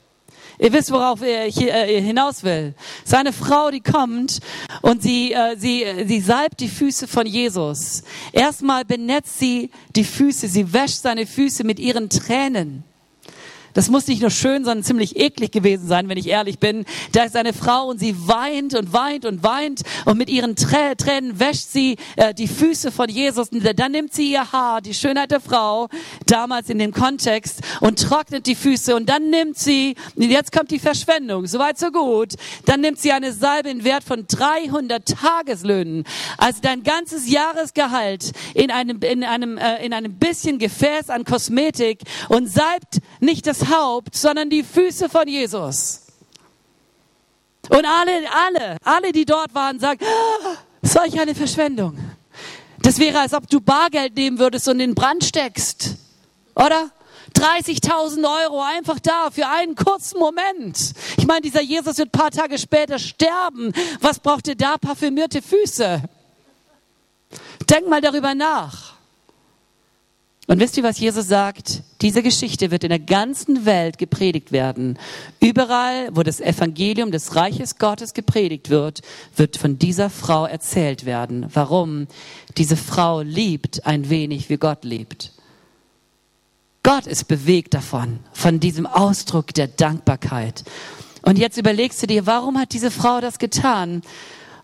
Ihr wisst, worauf ich äh, hinaus will. Seine Frau, die kommt und sie, äh, sie, sie salbt die Füße von Jesus. Erstmal benetzt sie die Füße, sie wäscht seine Füße mit ihren Tränen. Das muss nicht nur schön, sondern ziemlich eklig gewesen sein, wenn ich ehrlich bin. Da ist eine Frau und sie weint und weint und weint und mit ihren Tränen wäscht sie äh, die Füße von Jesus. Und dann nimmt sie ihr Haar, die Schönheit der Frau, damals in dem Kontext, und trocknet die Füße. Und dann nimmt sie, jetzt kommt die Verschwendung, soweit so gut, dann nimmt sie eine Salbe in Wert von 300 Tageslöhnen. Also dein ganzes Jahresgehalt in einem, in einem, äh, in einem bisschen Gefäß an Kosmetik und salbt nicht das Haupt, sondern die Füße von Jesus. Und alle, alle, alle, die dort waren, sagen, ah, solch eine Verschwendung. Das wäre, als ob du Bargeld nehmen würdest und in den Brand steckst. Oder? 30.000 Euro einfach da für einen kurzen Moment. Ich meine, dieser Jesus wird paar Tage später sterben. Was braucht ihr da? Parfümierte Füße. Denk mal darüber nach. Und wisst ihr, was Jesus sagt? Diese Geschichte wird in der ganzen Welt gepredigt werden. Überall, wo das Evangelium des Reiches Gottes gepredigt wird, wird von dieser Frau erzählt werden. Warum? Diese Frau liebt ein wenig, wie Gott liebt. Gott ist bewegt davon, von diesem Ausdruck der Dankbarkeit. Und jetzt überlegst du dir, warum hat diese Frau das getan?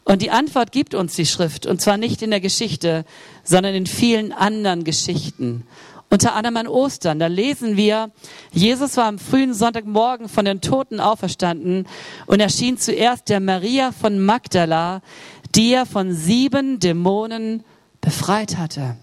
Und die Antwort gibt uns die Schrift, und zwar nicht in der Geschichte, sondern in vielen anderen Geschichten. Unter anderem an Ostern, da lesen wir, Jesus war am frühen Sonntagmorgen von den Toten auferstanden und erschien zuerst der Maria von Magdala, die er von sieben Dämonen befreit hatte.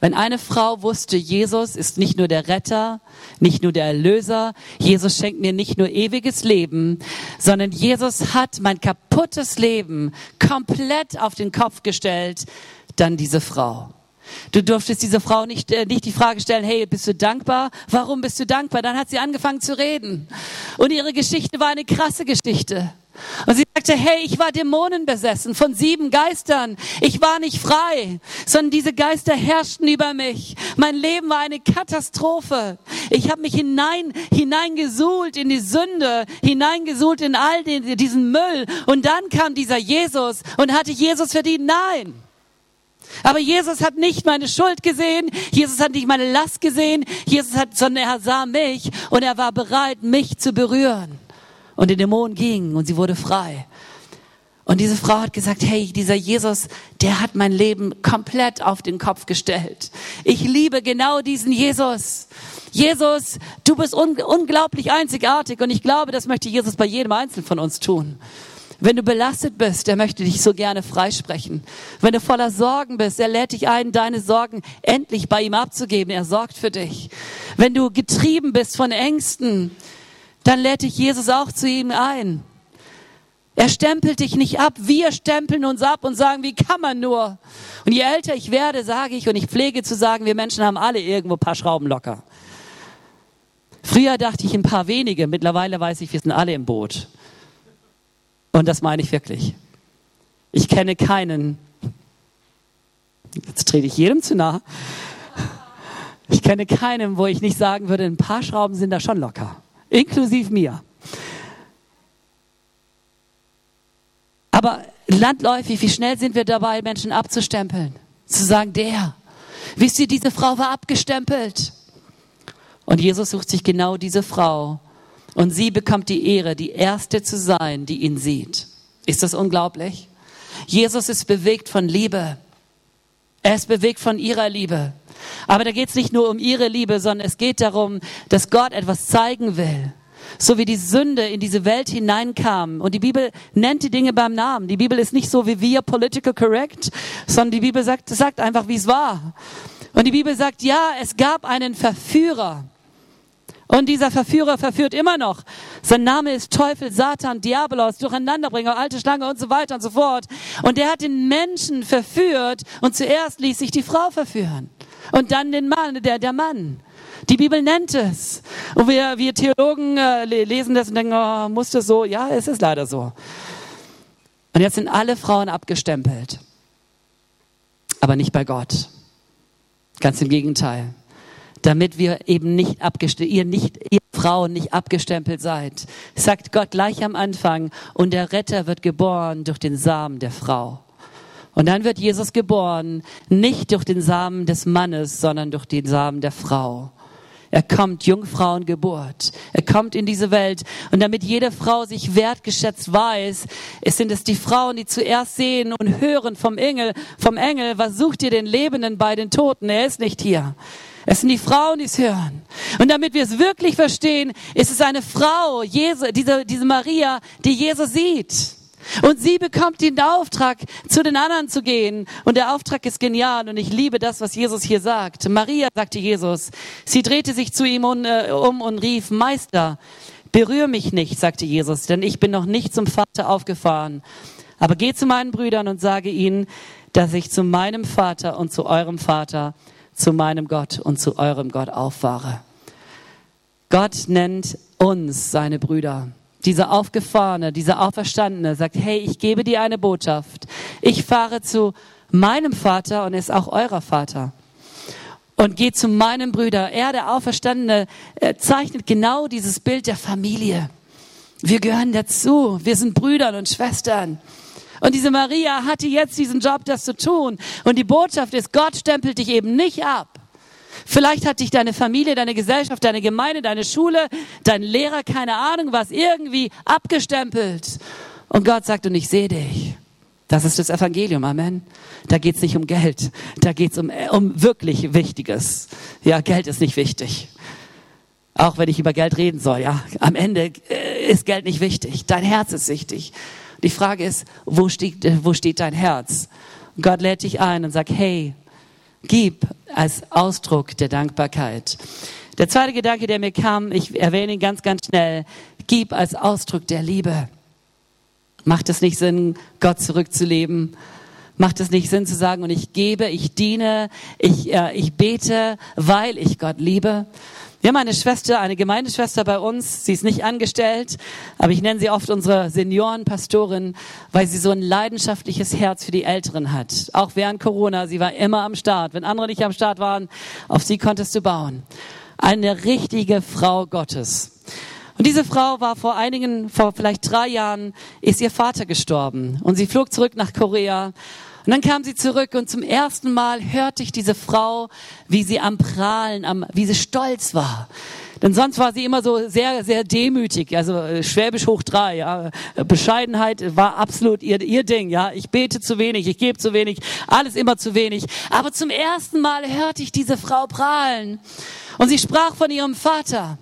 Wenn eine Frau wusste, Jesus ist nicht nur der Retter, nicht nur der Erlöser, Jesus schenkt mir nicht nur ewiges Leben, sondern Jesus hat mein kaputtes Leben komplett auf den Kopf gestellt, dann diese Frau. Du durftest diese Frau nicht, äh, nicht die Frage stellen, hey, bist du dankbar? Warum bist du dankbar? Dann hat sie angefangen zu reden. Und ihre Geschichte war eine krasse Geschichte. Und sie sagte, hey, ich war dämonenbesessen von sieben Geistern. Ich war nicht frei, sondern diese Geister herrschten über mich. Mein Leben war eine Katastrophe. Ich habe mich hinein, hineingesuhlt in die Sünde, hineingesuhlt in all den, diesen Müll. Und dann kam dieser Jesus und hatte Jesus verdient? Nein. Aber Jesus hat nicht meine Schuld gesehen, Jesus hat nicht meine Last gesehen, Jesus hat, sondern er sah mich und er war bereit, mich zu berühren. Und die Dämonen gingen und sie wurde frei. Und diese Frau hat gesagt, hey, dieser Jesus, der hat mein Leben komplett auf den Kopf gestellt. Ich liebe genau diesen Jesus. Jesus, du bist un unglaublich einzigartig und ich glaube, das möchte Jesus bei jedem Einzelnen von uns tun. Wenn du belastet bist, er möchte dich so gerne freisprechen. Wenn du voller Sorgen bist, er lädt dich ein, deine Sorgen endlich bei ihm abzugeben. Er sorgt für dich. Wenn du getrieben bist von Ängsten, dann lädt dich Jesus auch zu ihm ein. Er stempelt dich nicht ab. Wir stempeln uns ab und sagen, wie kann man nur? Und je älter ich werde, sage ich, und ich pflege zu sagen, wir Menschen haben alle irgendwo ein paar Schrauben locker. Früher dachte ich ein paar wenige, mittlerweile weiß ich, wir sind alle im Boot. Und das meine ich wirklich. Ich kenne keinen, jetzt trete ich jedem zu nah, ich kenne keinen, wo ich nicht sagen würde, ein paar Schrauben sind da schon locker inklusive mir. Aber landläufig, wie schnell sind wir dabei, Menschen abzustempeln? Zu sagen, der. Wisst ihr, diese Frau war abgestempelt. Und Jesus sucht sich genau diese Frau. Und sie bekommt die Ehre, die Erste zu sein, die ihn sieht. Ist das unglaublich? Jesus ist bewegt von Liebe. Er ist bewegt von ihrer Liebe. Aber da geht es nicht nur um ihre Liebe, sondern es geht darum, dass Gott etwas zeigen will. so wie die Sünde in diese Welt hineinkam. Und die Bibel nennt die Dinge beim Namen. Die Bibel ist nicht so wie wir political correct, sondern die Bibel sagt, sagt einfach, wie es war. Und die Bibel sagt, ja, es gab einen Verführer. Und dieser Verführer verführt immer noch. Sein Name ist Teufel, Satan, Diabolos, Durcheinanderbringer, alte Schlange und so weiter und so fort. Und der hat den Menschen verführt und zuerst ließ sich die Frau verführen. Und dann den Mann, der, der Mann. Die Bibel nennt es. Und wir, wir Theologen äh, lesen das und denken, oh, muss das so? Ja, es ist leider so. Und jetzt sind alle Frauen abgestempelt. Aber nicht bei Gott. Ganz im Gegenteil damit wir eben nicht abgestempelt, ihr nicht, ihr Frauen nicht abgestempelt seid. Sagt Gott gleich am Anfang, und der Retter wird geboren durch den Samen der Frau. Und dann wird Jesus geboren, nicht durch den Samen des Mannes, sondern durch den Samen der Frau. Er kommt Jungfrauengeburt. Er kommt in diese Welt. Und damit jede Frau sich wertgeschätzt weiß, es sind es die Frauen, die zuerst sehen und hören vom Engel, vom Engel, was sucht ihr den Lebenden bei den Toten? Er ist nicht hier. Es sind die Frauen, die es hören. Und damit wir es wirklich verstehen, ist es eine Frau, Jesus, diese, diese Maria, die Jesus sieht. Und sie bekommt den Auftrag, zu den anderen zu gehen. Und der Auftrag ist genial. Und ich liebe das, was Jesus hier sagt. Maria, sagte Jesus. Sie drehte sich zu ihm um, äh, um und rief, Meister, berühr mich nicht, sagte Jesus, denn ich bin noch nicht zum Vater aufgefahren. Aber geh zu meinen Brüdern und sage ihnen, dass ich zu meinem Vater und zu eurem Vater zu meinem Gott und zu eurem Gott auffahre. Gott nennt uns seine Brüder. Dieser Aufgefahrene, dieser Auferstandene sagt, hey, ich gebe dir eine Botschaft. Ich fahre zu meinem Vater und ist auch eurer Vater. Und geht zu meinem Brüder. Er, der Auferstandene, zeichnet genau dieses Bild der Familie. Wir gehören dazu. Wir sind Brüdern und Schwestern. Und diese Maria hatte jetzt diesen Job, das zu tun. Und die Botschaft ist, Gott stempelt dich eben nicht ab. Vielleicht hat dich deine Familie, deine Gesellschaft, deine Gemeinde, deine Schule, dein Lehrer, keine Ahnung was, irgendwie abgestempelt. Und Gott sagt, und ich sehe dich. Das ist das Evangelium, Amen. Da geht's nicht um Geld, da geht's um, um wirklich Wichtiges. Ja, Geld ist nicht wichtig. Auch wenn ich über Geld reden soll, ja. Am Ende äh, ist Geld nicht wichtig. Dein Herz ist wichtig. Die Frage ist, wo steht, wo steht dein Herz? Gott lädt dich ein und sagt, hey, gib als Ausdruck der Dankbarkeit. Der zweite Gedanke, der mir kam, ich erwähne ihn ganz, ganz schnell, gib als Ausdruck der Liebe. Macht es nicht Sinn, Gott zurückzuleben? Macht es nicht Sinn zu sagen, und ich gebe, ich diene, ich, äh, ich bete, weil ich Gott liebe? Wir haben eine Schwester, eine Gemeindeschwester bei uns. Sie ist nicht angestellt, aber ich nenne sie oft unsere Seniorenpastorin, weil sie so ein leidenschaftliches Herz für die Älteren hat. Auch während Corona, sie war immer am Start. Wenn andere nicht am Start waren, auf sie konntest du bauen. Eine richtige Frau Gottes. Und diese Frau war vor einigen, vor vielleicht drei Jahren, ist ihr Vater gestorben. Und sie flog zurück nach Korea und dann kam sie zurück und zum ersten Mal hörte ich diese Frau, wie sie am Prahlen, am, wie sie stolz war. Denn sonst war sie immer so sehr, sehr demütig, also äh, Schwäbisch hoch drei, ja. Bescheidenheit war absolut ihr, ihr Ding, ja. Ich bete zu wenig, ich gebe zu wenig, alles immer zu wenig. Aber zum ersten Mal hörte ich diese Frau prahlen. Und sie sprach von ihrem Vater.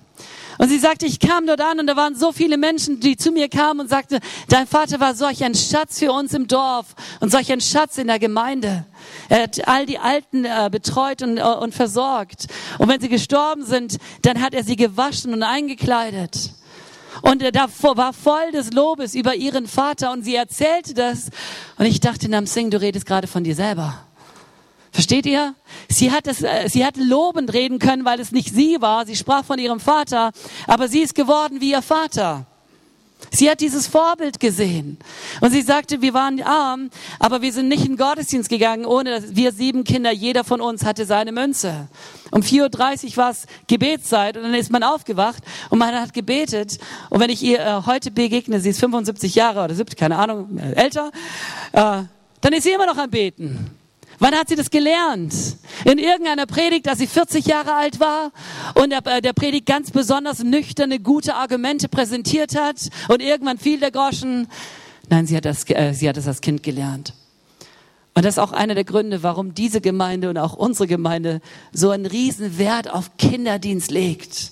Und sie sagte, ich kam dort an und da waren so viele Menschen, die zu mir kamen und sagte, dein Vater war solch ein Schatz für uns im Dorf und solch ein Schatz in der Gemeinde. Er hat all die Alten äh, betreut und, äh, und versorgt. Und wenn sie gestorben sind, dann hat er sie gewaschen und eingekleidet. Und er war voll des Lobes über ihren Vater und sie erzählte das. Und ich dachte, Namsing, du redest gerade von dir selber. Versteht ihr? Sie hat, es, äh, sie hat lobend reden können, weil es nicht sie war. Sie sprach von ihrem Vater, aber sie ist geworden wie ihr Vater. Sie hat dieses Vorbild gesehen. Und sie sagte, wir waren arm, aber wir sind nicht in den Gottesdienst gegangen, ohne dass wir sieben Kinder, jeder von uns hatte seine Münze. Um 4.30 Uhr war es Gebetszeit und dann ist man aufgewacht und man hat gebetet. Und wenn ich ihr äh, heute begegne, sie ist 75 Jahre oder 70, keine Ahnung, äh, älter, äh, dann ist sie immer noch am Beten. Wann hat sie das gelernt? In irgendeiner Predigt, als sie 40 Jahre alt war und der, äh, der Predigt ganz besonders nüchterne, gute Argumente präsentiert hat und irgendwann fiel der Groschen. Nein, sie hat das, äh, sie hat das als Kind gelernt. Und das ist auch einer der Gründe, warum diese Gemeinde und auch unsere Gemeinde so einen riesen Wert auf Kinderdienst legt.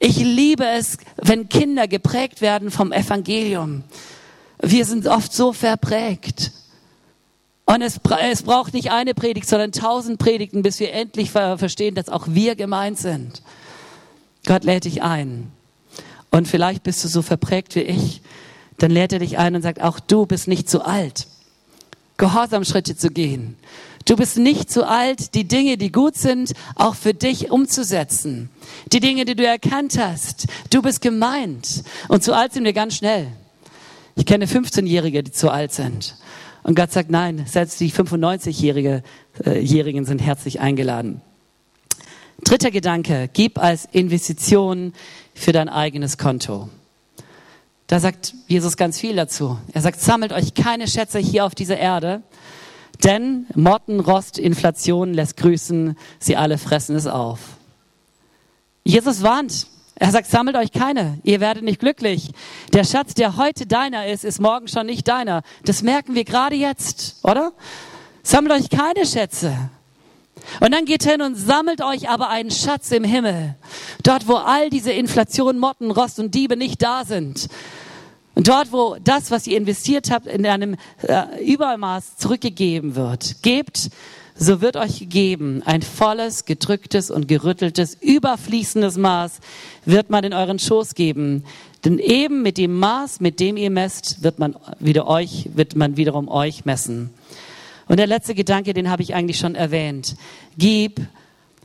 Ich liebe es, wenn Kinder geprägt werden vom Evangelium. Wir sind oft so verprägt. Und es, es braucht nicht eine Predigt, sondern tausend Predigten, bis wir endlich verstehen, dass auch wir gemeint sind. Gott lädt dich ein. Und vielleicht bist du so verprägt wie ich. Dann lädt er dich ein und sagt, auch du bist nicht zu alt, Gehorsamschritte zu gehen. Du bist nicht zu alt, die Dinge, die gut sind, auch für dich umzusetzen. Die Dinge, die du erkannt hast. Du bist gemeint. Und zu alt sind wir ganz schnell. Ich kenne 15-Jährige, die zu alt sind. Und Gott sagt, nein, selbst die 95-Jährigen äh, sind herzlich eingeladen. Dritter Gedanke, gib als Investition für dein eigenes Konto. Da sagt Jesus ganz viel dazu. Er sagt, sammelt euch keine Schätze hier auf dieser Erde, denn Motten, Rost, Inflation lässt grüßen, sie alle fressen es auf. Jesus warnt. Er sagt, sammelt euch keine, ihr werdet nicht glücklich. Der Schatz, der heute deiner ist, ist morgen schon nicht deiner. Das merken wir gerade jetzt, oder? Sammelt euch keine Schätze. Und dann geht hin und sammelt euch aber einen Schatz im Himmel. Dort, wo all diese Inflation, Motten, Rost und Diebe nicht da sind. Und dort, wo das, was ihr investiert habt, in einem äh, Übermaß zurückgegeben wird. Gebt, so wird euch gegeben. Ein volles, gedrücktes und gerütteltes, überfließendes Maß wird man in euren Schoß geben. Denn eben mit dem Maß, mit dem ihr messt, wird man wieder euch, wird man wiederum euch messen. Und der letzte Gedanke, den habe ich eigentlich schon erwähnt. Gib,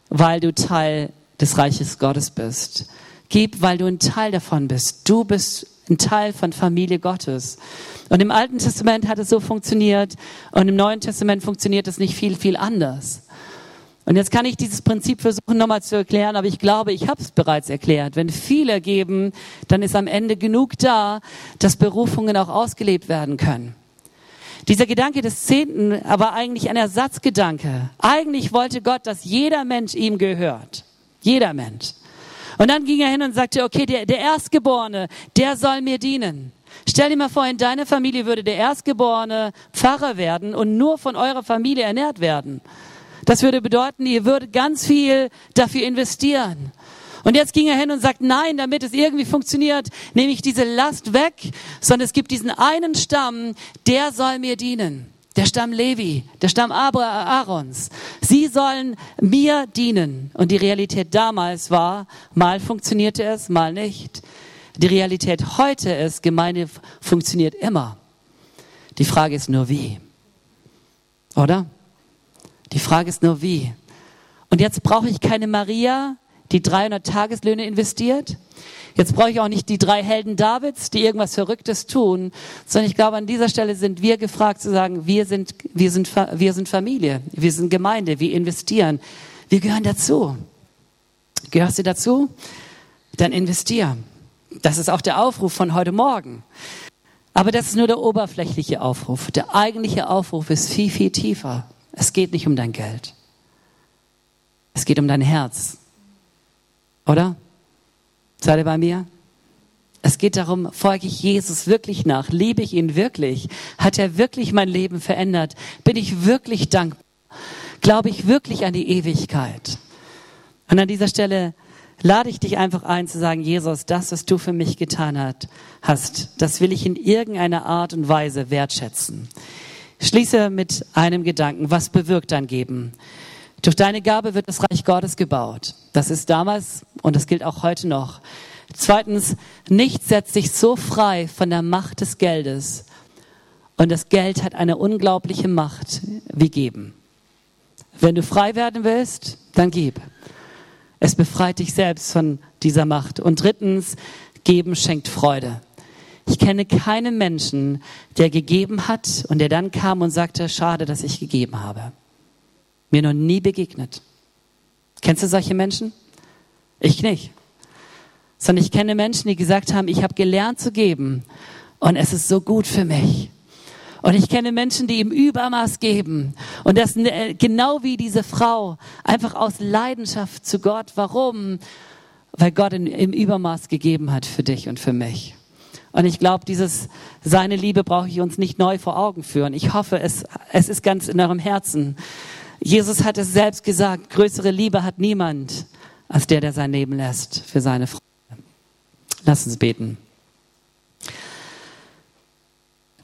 weil du Teil des Reiches Gottes bist. Gib, weil du ein Teil davon bist. Du bist ein Teil von Familie Gottes. Und im Alten Testament hat es so funktioniert und im Neuen Testament funktioniert es nicht viel, viel anders. Und jetzt kann ich dieses Prinzip versuchen nochmal zu erklären, aber ich glaube, ich habe es bereits erklärt. Wenn viele geben, dann ist am Ende genug da, dass Berufungen auch ausgelebt werden können. Dieser Gedanke des Zehnten aber eigentlich ein Ersatzgedanke. Eigentlich wollte Gott, dass jeder Mensch ihm gehört. Jeder Mensch. Und dann ging er hin und sagte, okay, der, der Erstgeborene, der soll mir dienen. Stell dir mal vor, in deiner Familie würde der Erstgeborene Pfarrer werden und nur von eurer Familie ernährt werden. Das würde bedeuten, ihr würdet ganz viel dafür investieren. Und jetzt ging er hin und sagt, nein, damit es irgendwie funktioniert, nehme ich diese Last weg, sondern es gibt diesen einen Stamm, der soll mir dienen. Der Stamm Levi, der Stamm Aarons. Sie sollen mir dienen. Und die Realität damals war, mal funktionierte es, mal nicht. Die Realität heute ist, Gemeinde funktioniert immer. Die Frage ist nur wie. Oder? Die Frage ist nur wie. Und jetzt brauche ich keine Maria, die 300 Tageslöhne investiert. Jetzt brauche ich auch nicht die drei Helden Davids, die irgendwas Verrücktes tun, sondern ich glaube, an dieser Stelle sind wir gefragt zu sagen, wir sind, wir sind, wir sind Familie, wir sind Gemeinde, wir investieren. Wir gehören dazu. Gehörst du dazu? Dann investier. Das ist auch der Aufruf von heute Morgen. Aber das ist nur der oberflächliche Aufruf. Der eigentliche Aufruf ist viel, viel tiefer. Es geht nicht um dein Geld. Es geht um dein Herz. Oder? Seid ihr bei mir? Es geht darum, folge ich Jesus wirklich nach? Liebe ich ihn wirklich? Hat er wirklich mein Leben verändert? Bin ich wirklich dankbar? Glaube ich wirklich an die Ewigkeit? Und an dieser Stelle lade ich dich einfach ein zu sagen, Jesus, das, was du für mich getan hast, das will ich in irgendeiner Art und Weise wertschätzen. Schließe mit einem Gedanken. Was bewirkt dein Geben? Durch deine Gabe wird das Reich Gottes gebaut. Das ist damals und das gilt auch heute noch. Zweitens, nichts setzt dich so frei von der Macht des Geldes. Und das Geld hat eine unglaubliche Macht wie geben. Wenn du frei werden willst, dann gib. Es befreit dich selbst von dieser Macht. Und drittens, geben schenkt Freude. Ich kenne keinen Menschen, der gegeben hat und der dann kam und sagte, schade, dass ich gegeben habe. Mir noch nie begegnet. Kennst du solche Menschen? Ich nicht. Sondern ich kenne Menschen, die gesagt haben, ich habe gelernt zu geben und es ist so gut für mich. Und ich kenne Menschen, die im Übermaß geben. Und das äh, genau wie diese Frau, einfach aus Leidenschaft zu Gott. Warum? Weil Gott im Übermaß gegeben hat für dich und für mich. Und ich glaube, dieses seine Liebe brauche ich uns nicht neu vor Augen führen. Ich hoffe, es, es ist ganz in eurem Herzen. Jesus hat es selbst gesagt, größere Liebe hat niemand als der, der sein Leben lässt für seine Freunde. Lass uns beten.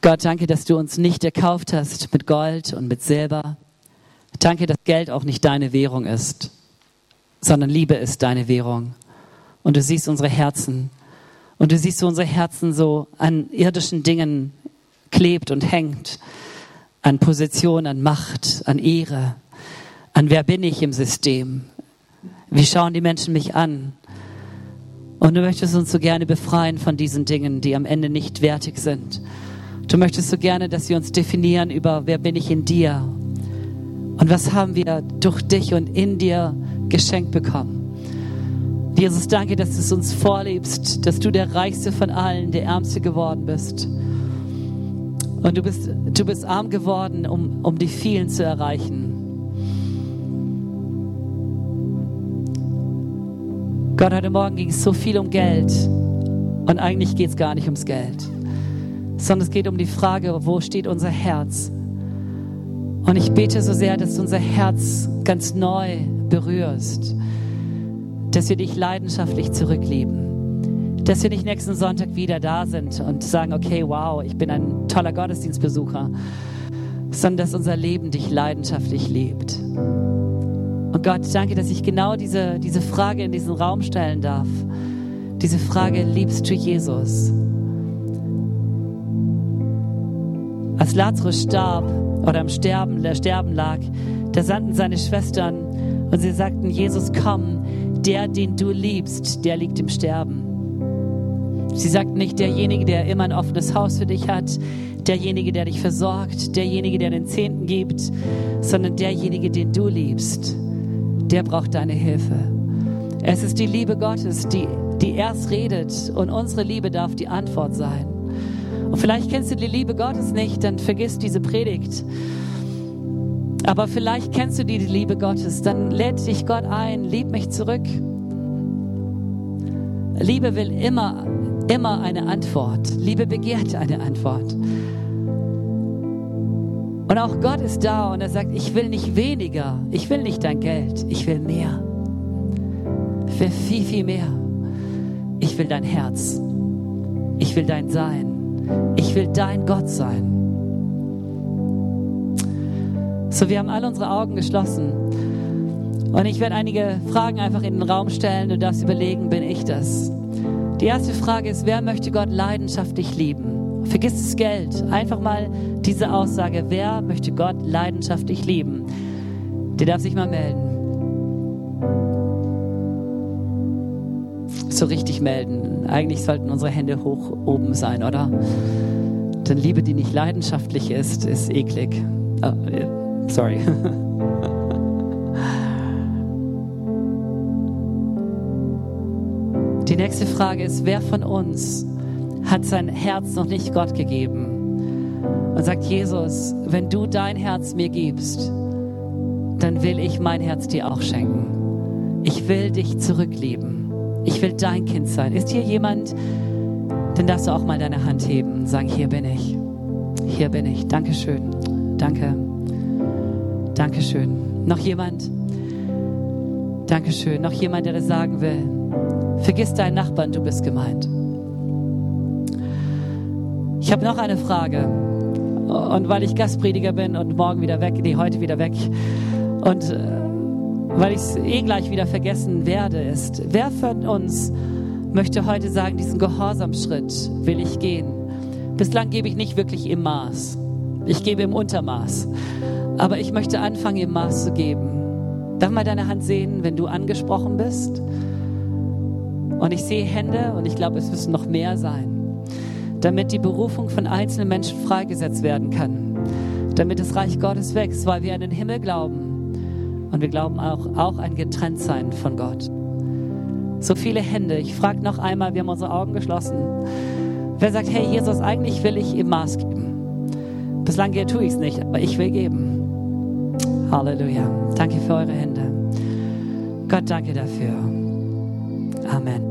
Gott, danke, dass du uns nicht erkauft hast mit Gold und mit Silber. Danke, dass Geld auch nicht deine Währung ist, sondern Liebe ist deine Währung. Und du siehst unsere Herzen. Und du siehst, wo unsere Herzen so an irdischen Dingen klebt und hängt. An Position, an Macht, an Ehre, an wer bin ich im System. Wie schauen die Menschen mich an? Und du möchtest uns so gerne befreien von diesen Dingen, die am Ende nicht wertig sind. Du möchtest so gerne, dass wir uns definieren über, wer bin ich in dir und was haben wir durch dich und in dir geschenkt bekommen. Jesus, danke, dass du es uns vorlebst, dass du der Reichste von allen, der Ärmste geworden bist. Und du bist, du bist arm geworden, um, um die vielen zu erreichen. Gott, heute Morgen ging es so viel um Geld. Und eigentlich geht es gar nicht ums Geld, sondern es geht um die Frage, wo steht unser Herz? Und ich bete so sehr, dass du unser Herz ganz neu berührst, dass wir dich leidenschaftlich zurücklieben, dass wir nicht nächsten Sonntag wieder da sind und sagen, okay, wow, ich bin ein toller Gottesdienstbesucher, sondern dass unser Leben dich leidenschaftlich liebt. Und Gott, danke, dass ich genau diese, diese Frage in diesen Raum stellen darf. Diese Frage, liebst du Jesus? Als Lazarus starb oder am Sterben, der Sterben lag, da sandten seine Schwestern und sie sagten, Jesus, komm, der, den du liebst, der liegt im Sterben. Sie sagten nicht, derjenige, der immer ein offenes Haus für dich hat, derjenige, der dich versorgt, derjenige, der den Zehnten gibt, sondern derjenige, den du liebst der braucht deine Hilfe. Es ist die Liebe Gottes, die, die erst redet und unsere Liebe darf die Antwort sein. Und vielleicht kennst du die Liebe Gottes nicht, dann vergiss diese Predigt. Aber vielleicht kennst du die Liebe Gottes, dann lädt dich Gott ein, lieb mich zurück. Liebe will immer, immer eine Antwort. Liebe begehrt eine Antwort. Und auch Gott ist da und er sagt, ich will nicht weniger, ich will nicht dein Geld, ich will mehr. Ich will viel, viel mehr. Ich will dein Herz. Ich will dein Sein. Ich will dein Gott sein. So, wir haben alle unsere Augen geschlossen. Und ich werde einige Fragen einfach in den Raum stellen. Du darfst überlegen, bin ich das? Die erste Frage ist, wer möchte Gott leidenschaftlich lieben? Vergiss das Geld. Einfach mal diese Aussage, wer möchte Gott leidenschaftlich lieben? Der darf sich mal melden. So richtig melden. Eigentlich sollten unsere Hände hoch oben sein, oder? Denn Liebe, die nicht leidenschaftlich ist, ist eklig. Oh, sorry. Die nächste Frage ist, wer von uns hat sein Herz noch nicht Gott gegeben und sagt, Jesus, wenn du dein Herz mir gibst, dann will ich mein Herz dir auch schenken. Ich will dich zurücklieben. Ich will dein Kind sein. Ist hier jemand, dann darfst du auch mal deine Hand heben und sagen, hier bin ich. Hier bin ich. Dankeschön. Danke. Dankeschön. Noch jemand? Dankeschön. Noch jemand, der das sagen will? Vergiss deinen Nachbarn, du bist gemeint. Ich habe noch eine Frage. Und weil ich Gastprediger bin und morgen wieder weg, nee, heute wieder weg. Und äh, weil ich es eh gleich wieder vergessen werde, ist, wer von uns möchte heute sagen, diesen Gehorsamschritt will ich gehen? Bislang gebe ich nicht wirklich im Maß. Ich gebe im Untermaß. Aber ich möchte anfangen, im Maß zu geben. Darf mal deine Hand sehen, wenn du angesprochen bist? Und ich sehe Hände und ich glaube, es müssen noch mehr sein damit die Berufung von einzelnen Menschen freigesetzt werden kann, damit das Reich Gottes wächst, weil wir an den Himmel glauben und wir glauben auch, auch ein Getrenntsein von Gott. So viele Hände. Ich frage noch einmal, wir haben unsere Augen geschlossen. Wer sagt, hey Jesus, eigentlich will ich im Maß geben. Bislang tue ich es nicht, aber ich will geben. Halleluja. Danke für eure Hände. Gott, danke dafür. Amen.